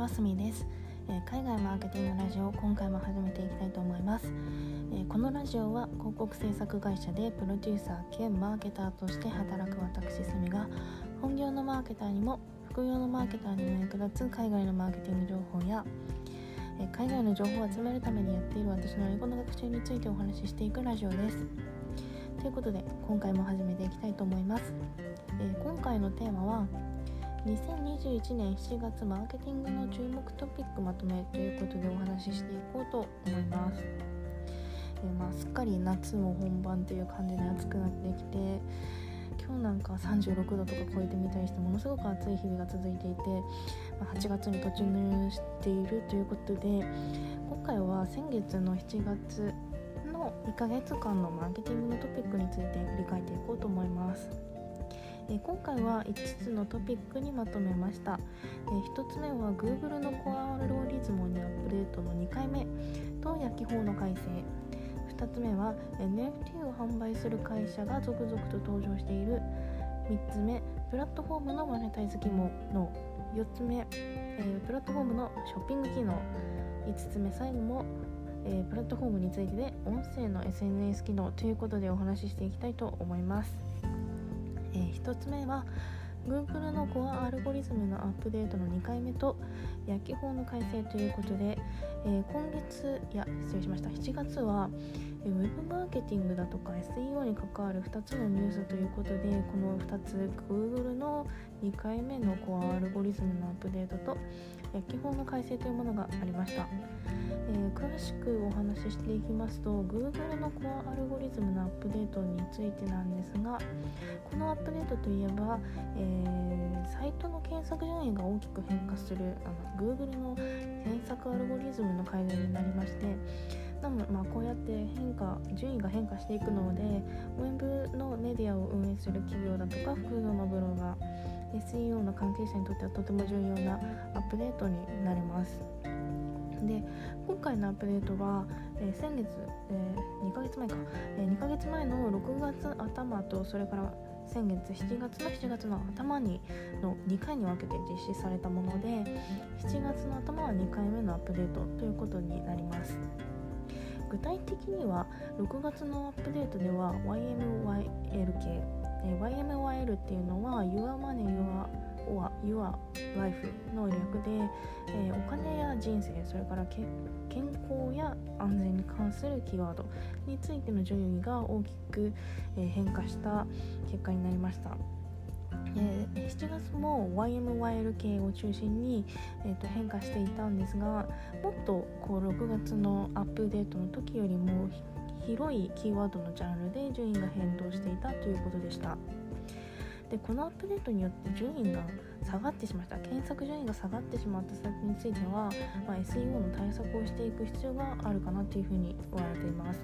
はすみです、えー、海外マーケティングラジオを今回も始めていきたいと思います、えー、このラジオは広告制作会社でプロデューサー兼マーケターとして働く私すみが本業のマーケターにも副業のマーケターにも役立つ海外のマーケティング情報やえ海外の情報を集めるためにやっている私の英語の学習についてお話ししていくラジオです。ということで今回も始めていきたいと思います、え、今回のテーマは2021年7月マーケティングの注目トピックまとめということでお話ししていこうと思います、えー、まあ、すっかり夏も本番という感じで暑くなってきて今日なんか36度とか超えてみたりしてものすごく暑い日々が続いていて、まあ、8月に突入しているということで今回は先月の7月の2ヶ月間のマーケティングのトピックについて振り返っていこうと思います。え今回は5つのトピックにまとめました、え1つ目は Google のコアアルゴリズムにアップデートの2回目。と焼き法の改正。2つ目は NFT を販売する会社が続々と登場している。3つ目プラットフォームのマネタイズ機能の4つ目、えー、プラットフォームのショッピング機能。5つ目最後もえー、プラットフォームについてで音声の SNS 機能ということでお話ししていきたいと思います、えー、1つ目は Google のコアアルゴリズムのアップデートの2回目と薬機法の改正ということで、えー、今月いや失礼しました。7月は Web マーケティングだとか SEO に関わる2つのニュースということでこの2つ Google の2回目のコアアルゴリズムのアップデートと薬機法の改正というものがありました。えー、詳しくお話ししていきますと Google のコアアルゴリズムのアップデートについてなんですがこのアップデートといえば、えー、サイトの検索順位が大きく変化するあの Google の検索アルゴリズムの改善になりましてなのまあ、こうやって変化順位が変化していくのでウェブのメディアを運営する企業だとか複数のブロガー SEO の関係者にとってはとても重要なアップデートになります。で今回のアップデートは、えー、先月、えー、2ヶ月前か、えー、2ヶ月前の6月頭とそれから先月7月の7月の頭にの2回に分けて実施されたもので7月の頭は2回目のアップデートということになります具体的には6月のアップデートでは YMYL 系、え YMYL っていうのは Your Money Your or Your Life の略で、え、お金や人生それから健康や安全に関するキーワードについての順位が大きく、え、変化した結果になりました。えー、7月も YMYL 系を中心に、えー、と変化していたんですがもっとこう6月のアップデートの時よりも広いキーワードのジャンルで順位が変動していたということでした。でこのアップデートによって順位が下がってしまった検索順位が下がってしまったサイトについては、まあ、SEO の対策をしていく必要があるかなというふうに言われています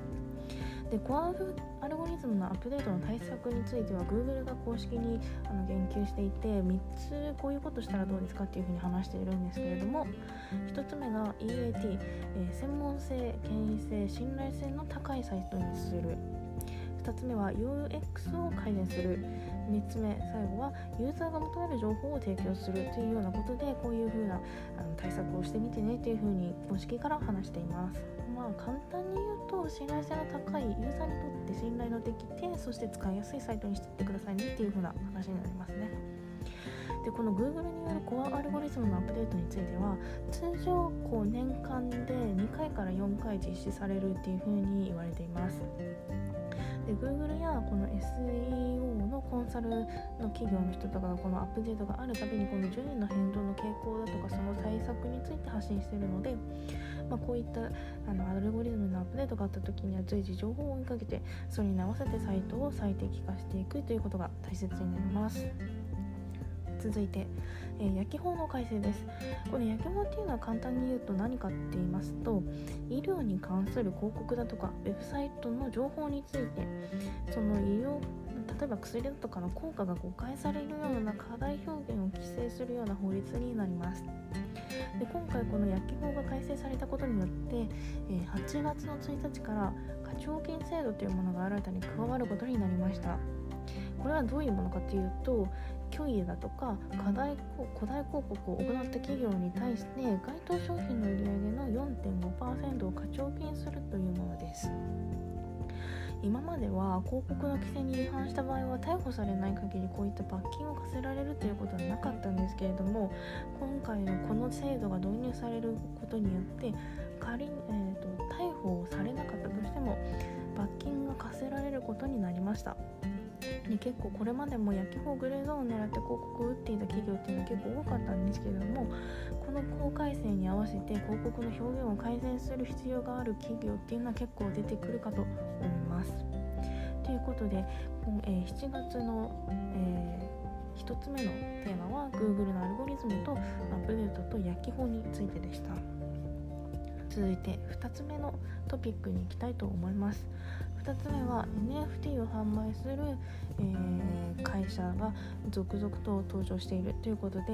でコアアルゴリズムのアップデートの対策については Google が公式にあの言及していて3つこういうことしたらどうですかっていうふうに話しているんですけれども1つ目が EAT、えー、専門性権威性信頼性の高いサイトにする。2つ目は UX を改善する。3つ目最後はユーザーが求める情報を提供する。というようなことでこういうふうなあの対策をしてみてねというふうに公式から話しています。まあ簡単に言うと信頼性の高いユーザーにとって信頼のできてそして使いやすいサイトにしていってくださいねっていう風な話になりますね。でこの Google によるコアアルゴリズムのアップデートについては通常こう年間で2回から4回実施されるっていう風に言われています。で Google やこの SEO のコンサルの企業の人とかがこのアップデートがあるたびにこの順位の変動の傾向だとかその対策について発信しているので、まあ、こういったあのアルゴリズムのアップデートがあった時には随時情報を追いかけてそれに合わせてサイトを最適化していくということが大切になります。続いて、えー、焼き法の改正です。この焼き法っていうのは簡単に言うと何かって言いますと医療に関する広告だとかウェブサイトの情報についてその医療例えば薬だとかの効果が誤解されるような課題表現を規制するような法律になります。で今回この薬機法が改正されたことによって、え、8月の1日から課徴金制度というものが新たに加わることになりました。これはどういうものかというと虚偽だとか課題古代広告を行った企業に対して該当商品の売上の4.5%を課徴金するというものです今までは広告の規制に違反した場合は逮捕されない限りこういった罰金を課せられるということはなかったんですけれども今回のこの制度が導入されることによって仮に、えーと、逮捕されなかったとしても罰金が課せられることになりました。で結構これまでも焼き法グレーゾーンを狙って広告を打っていた企業っていうのは結構多かったんですけれどもこの法改正に合わせて広告の表現を改善する必要がある企業っていうのは結構出てくるかと思います。ということで、えー、7月の、えー、1つ目のテーマは Google のアルゴリズムとアップデートと焼き法についてでした。続いて2つ目のトピックに行きたいと思います。2つ目は NFT を販売する、えー、会社が続々と登場しているということで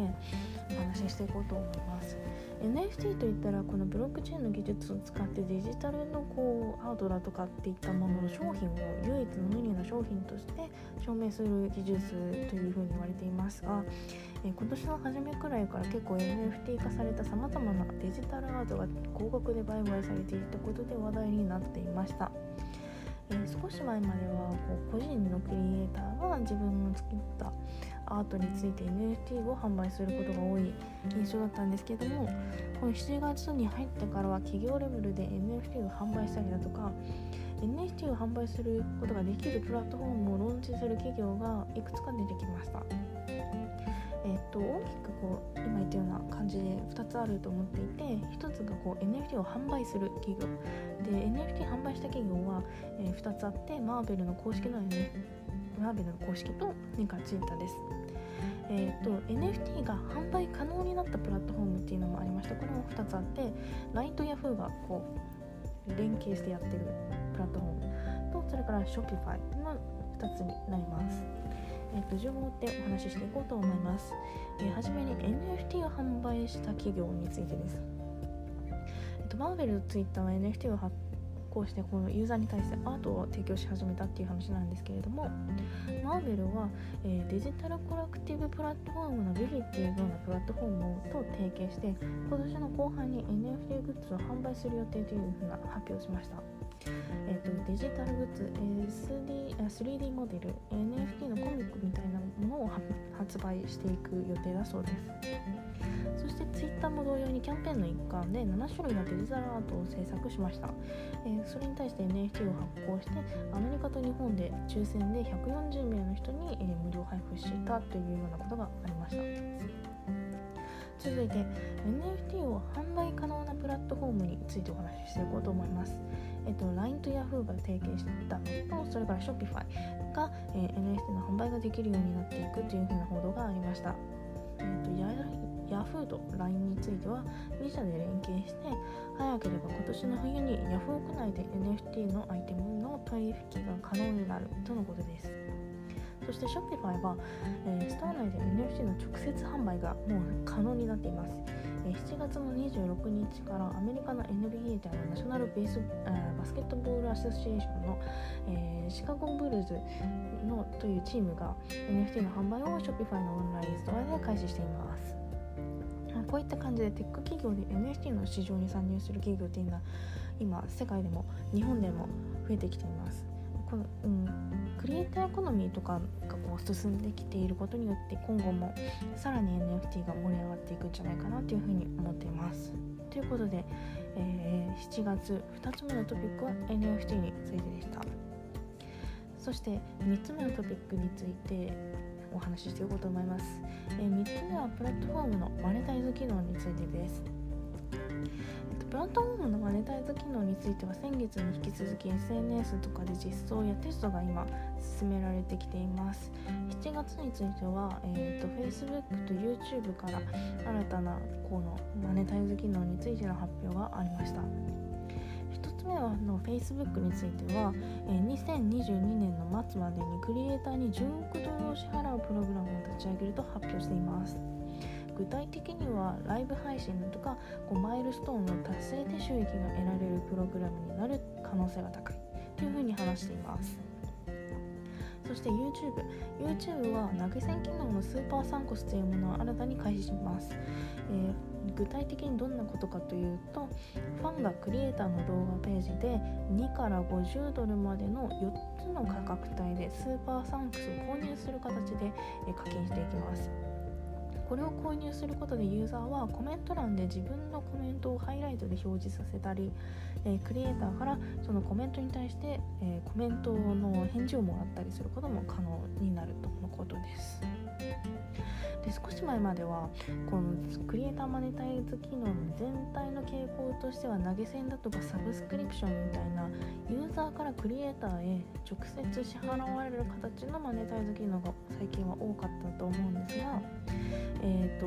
お話ししていこうと思います NFT といったらこのブロックチェーンの技術を使ってデジタルのこうアートだとかっていったものの商品を唯一無二の商品として証明する技術というふうに言われていますが、え、今年の初めくらいから結構 NFT 化されたさまざまなデジタルアートが高額で売買されていたことで話題になっていました。えー、少し前まではこう個人のクリエイターが自分の作ったアートについて NFT を販売することが多い印象だったんですけどもこの7月に入ってからは企業レベルで NFT を販売したりだとか NFT を販売することができるプラットフォームをローンチする企業がいくつか出てきました。えっと、大きくこう今言ったような感じで2つあると思っていて1つがこう NFT を販売する企業で NFT 販売した企業は、えー、2つあってマーベルの公式の、ね、マーベルの公式と年間ツイッタです。えーと、NFT が販売可能になったプラットフォームっていうのもありましたこれも2つあって LINE と Yahoo がこう連携してやってるプラットフォームとそれから Shopify の2つになります。えーと、順を追ってお話ししていこうと思います。えー、はじめに NFT を販売した企業についてです。えーと、マーベルツイッターは NFT を発行してこのユーザーに対してアートを提供し始めたっていう話なんですけれどもマーベルは、えー、デジタルコラクティブプラットフォームのビリっていうようなプラットフォームと提携して今年の後半に NFT グッズを販売する予定というふうな発表をしました。えーと、デジタルグッズ、SD、3D モデル NFT のコミックみたいなものを発売していく予定だそうです。そして Twitter も同様にキャンペーンの一環で7種類のデジタルアートを制作しました、えー、それに対して NFT を発行してアメリカと日本で抽選で140名の人に、えー、無料配布したというようなことがありました。続いて NFT を販売可能なプラットフォームについてお話ししていこうと思います。えっと、LINE と Yahoo が提携した。のとそれから Shopify が、えー、NFT の販売ができるようになっていくというふうな報道がありました、えっと、Yahoo と LINE については2社で連携して早ければ今年の冬に Yahoo 国内で NFT のアイテムの取引が可能になるとのことです。そして Shopify は、えー、ストア内で NFT の直接販売がもう可能になっています。7月の26日からアメリカの NBA であるナショナルベースバスケットボールアソシエーションの、えー、シカゴブルーズのというチームが NFT の販売を Shopify のオンラインストアで開始しています。こういった感じでテック企業で NFT の市場に参入する企業っていうのは今世界でも日本でも増えてきています。この、うん、クリエイターエコノミーとかがこう進んできていることによって今後もさらに NFT が盛り上がっていくんじゃないかなというふうに思っています。ということで、えー、7月2つ目のトピックは NFT についてでした。そして3つ目のトピックについてお話ししていこうと思います。えー、3つ目はプラットフォームのマネタイズ機能についてです。プラットフォームのマネタイズ機能については先月に引き続き SNS とかで実装やテストが今進められてきています。7月については、えーと、Facebook と YouTube から新たなこのマネタイズ機能についての発表がありました。1つ目はの Facebook については、え、2022年の末までにクリエイターに10億ドルを支払うプログラムを立ち上げると発表しています。具体的にはライブ配信だとかこうマイルストーンの達成で収益が得られるプログラムになる可能性が高い。というふうに話しています。そして YouTube YouTube は投げ銭機能のスーパーサンコスというものを新たに開始します、えー、具体的にどんなことかというとファンがクリエイターの動画ページで2から50ドルまでの4つの価格帯でスーパーサンクスを購入する形で課金していきます。これを購入することでユーザーはコメント欄で自分のコメントをハイライトで表示させたり、え、クリエイターからそのコメントに対して、え、コメントの返事をもらったりすることも可能になるとのことです。で少し前まではこのクリエイターマネタイズ機能の全体の傾向としては投げ銭だとかサブスクリプションみたいなユーザーからクリエイターへ直接支払われる形のマネタイズ機能が最近は多かったと思うんですが、えーと、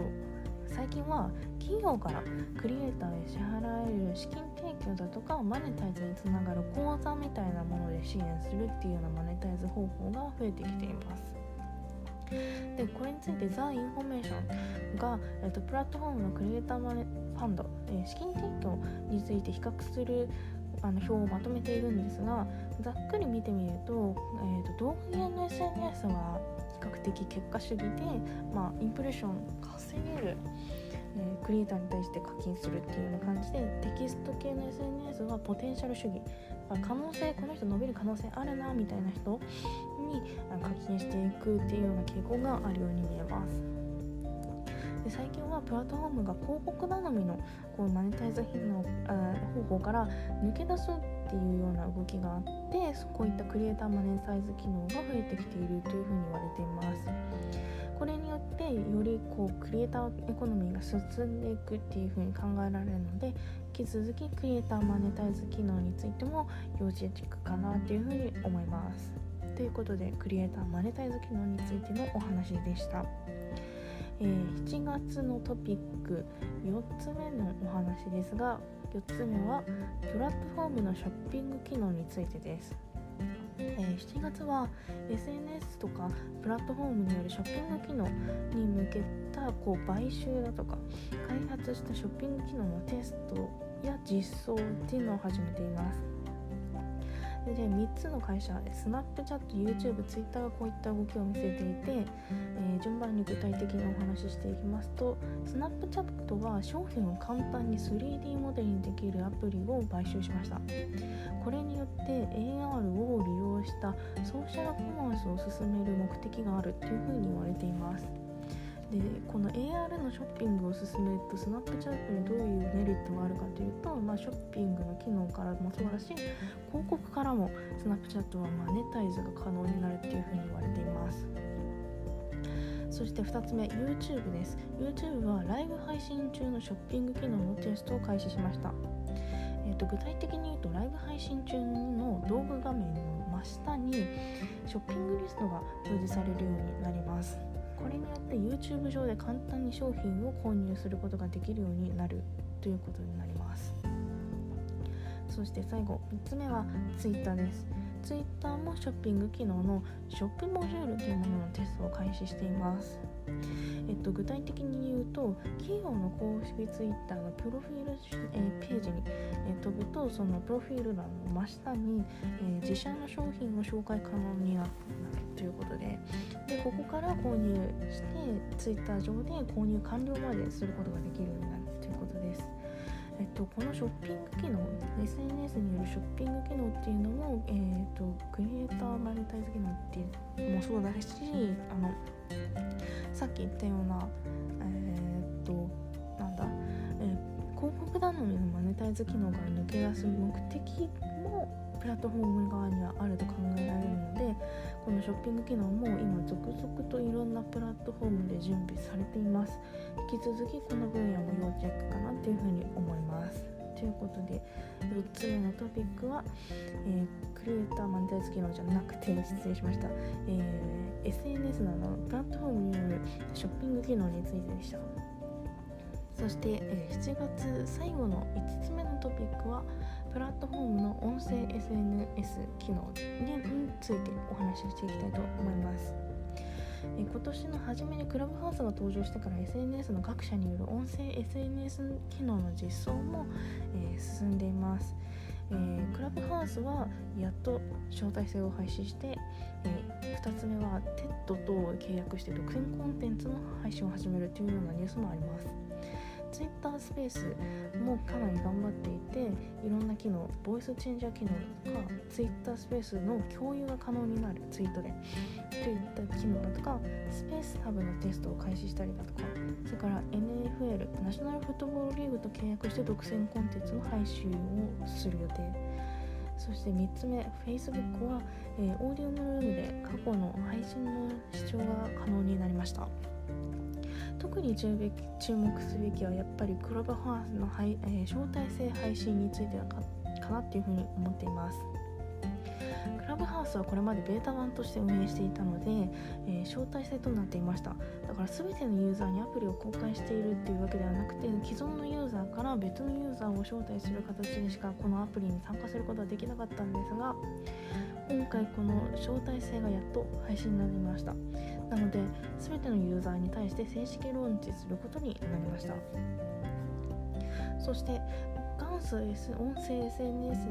最近は企業からクリエイターへ支払える資金提供だとかマネタイズにつながる口座みたいなもので支援するっていうようなマネタイズ方法が増えてきています。でこれについてザ・インフォメーションが、えーと、プラットフォームのクリエイターマネファンド、えー、資金提供について比較するあの表をまとめているんですがざっくり見てみると,、えーと、動画系の SNS は比較的結果主義で、まあ、インプレッション稼げるえー、クリエイターに対して課金するっていうような感じでテキスト系の SNS はポテンシャル主義。可能性この人伸びる可能性あるなみたいな人に課金していくっていうような傾向があるように見えます。で最近はプラットフォームが広告頼みのこうマネタイズ品の方法から抜け出すっていうような動きがあってこういったクリエイターマネタイズ機能が増えてきているというふうに言われています。これによってよりこうクリエイターエコノミーが進んでいくっていうふうに考えられるので引き続きクリエイターマネタイズ機能についても要チェックかなというふうに思います。ということでクリエイターマネタイズ機能についてのお話でした。えー、7月のトピック4つ目のお話ですが4つ目はプラットフォームのショッピング機能についてです。え、7月は SNS とかプラットフォームによるショッピング機能に向けたこう買収だとか開発したショッピング機能のテストや実装っていうのを始めています。で3つの会社スナップチャット YouTube、Twitter がこういった動きを見せていて、えー、順番に具体的にお話ししていきますとスナップチャットは商品を簡単に 3D モデルにできるアプリを買収しました。これによって AR を利用したソーシャルコマースを進める目的があるというふうに言われています。でこの AR のショッピングを進めるとスナップチャットにどういうメリットがあるかというと、まあ、ショッピングの機能からもそうだし広告からもスナップチャットはマネタイズが可能になるっていうふうに言われています。そして2つ目 YouTube です。YouTube はライブ配信中のショッピング機能のテストを開始しました。えーと、具体的に言うとライブ配信中の動画画面の真下にショッピングリストが表示されるようになります。これによって YouTube 上で簡単に商品を購入することができるようになるということになります。そして最後3つ目は Twitter です。Twitter もショッピング機能のショップモジュールというもののテストを開始しています。えっと、具体的に言うと企業の公式 Twitter のプロフィール、えー、ページに、えー、飛ぶとそのプロフィール欄の真下に、えー、自社の商品を紹介可能になるということででここから購入して Twitter 上で購入完了まですることができるようになるということです。えっと、このショッピング機能 SNS によるショッピング機能っていうのも、えーと、クリエイターマネタイズ機能っていうのもそうだしあのさっき言ったようなえっ、となんだ、えー、広告頼みのマネタイズ機能から抜け出す目的もプラットフォーム側にはあると考えられるのでこのショッピング機能も今続々といろんなプラットフォームで準備されています。引き続きこの分野も要チェックかなというふうに思います。ということで4つ目のトピックは、えー、クリエイターマネタイズ機能じゃなくて失礼しました、えー、SNS などのプラットフォームによるショッピング機能についてでしたそして、えー、7月最後の5つ目のトピックはプラットフォームの音声 SNS 機能についてお話ししていきたいと思います。え今年の初めにクラブハウスが登場してから SNS の各社による音声 SNS 機能の実装も、えー、進んでいます。えー、クラブハウスはやっと招待制を廃止して、えー、2つ目は TED と契約して独占コンテンツの配信を始めるというようなニュースもあります。ツイッタースペースもかなり頑張っていていろんな機能ボイスチェンジャー機能とかツイッタースペースの共有が可能になるツイートでといった機能だとかスペースタブのテストを開始したりだとかそれから NFL ナショナルフットボールリーグと契約して独占コンテンツの配信をする予定。そして3つ目 Facebook は、えー、オーディオムルームで過去の配信の視聴が可能になりました。特に注目すべきはやっぱりクラブハウスの、えー、招待制配信についてかかなっていうふうに思っています。クラブハウスはこれまでベータ版として運営していたので、えー、招待制となっていました。だから全てのユーザーにアプリを公開しているっていうわけではなくて既存のユーザーから別のユーザーを招待する形でしかこのアプリに参加することはできなかったんですが今回この招待制がやっと配信になりました。なので全てのユーザーに対して正式ローンチすることになりました。そして元祖、S、音声 SNS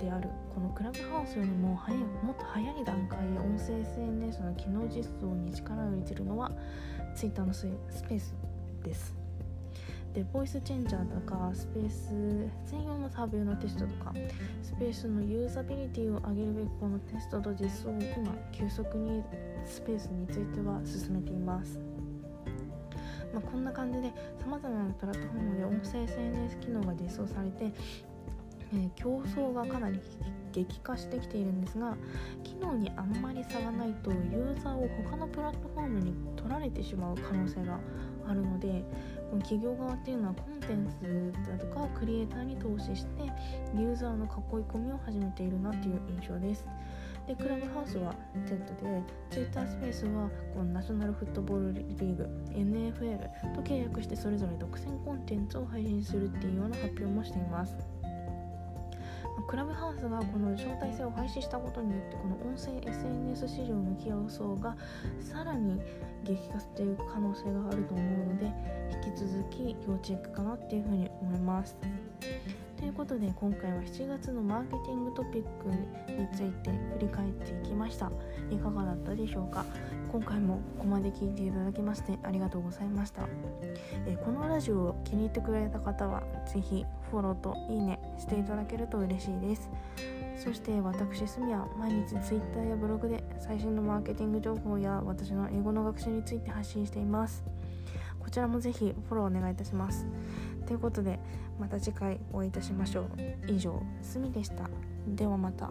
であるこのクラブハウスよりも早いもっと早い段階で音声 SNS の機能実装に力を入れているのは Twitter のスペースです。でボイスチェンジャーとかスペース専用のタブのテストとかスペースのユーザビリティを上げるべくこのテストと実装を今急速にスペースについては進めています、まあ、こんな感じでさまざまなプラットフォームで音声 SNS 機能が実装されて、えー、競争がかなり激化してきているんですが機能にあんまり差がないとユーザーを他のプラットフォームに取られてしまう可能性があるので企業側っていうのはコンテンツだとかクリエイターに投資してユーザーの囲い込みを始めているなっていう印象です。でクラブハウスは Z で Twitter スペースはこのナショナルフットボールリーグ NFL と契約してそれぞれ独占コンテンツを配信するっていうような発表もしています。クラブハウスがこの招待制を廃止したことによってこの音声 SNS 市場の競争がさらに激化していく可能性があると思うので引き続き要チェックかなっていうふうに思います。ということで今回は7月のマーケティングトピックについて振り返っていきましたいかがだったでしょうか？今回もここまで聞いていただきましてありがとうございました、えこのラジオを気に入ってくれた方は是非フォローといいねしていただけると嬉しいです。そして私すみは毎日 Twitter やブログで最新のマーケティング情報や私の英語の学習について発信しています。こちらもぜひフォローお願いいたします。ということでまた次回お会いいたしましょう。以上すみでした。ではまた。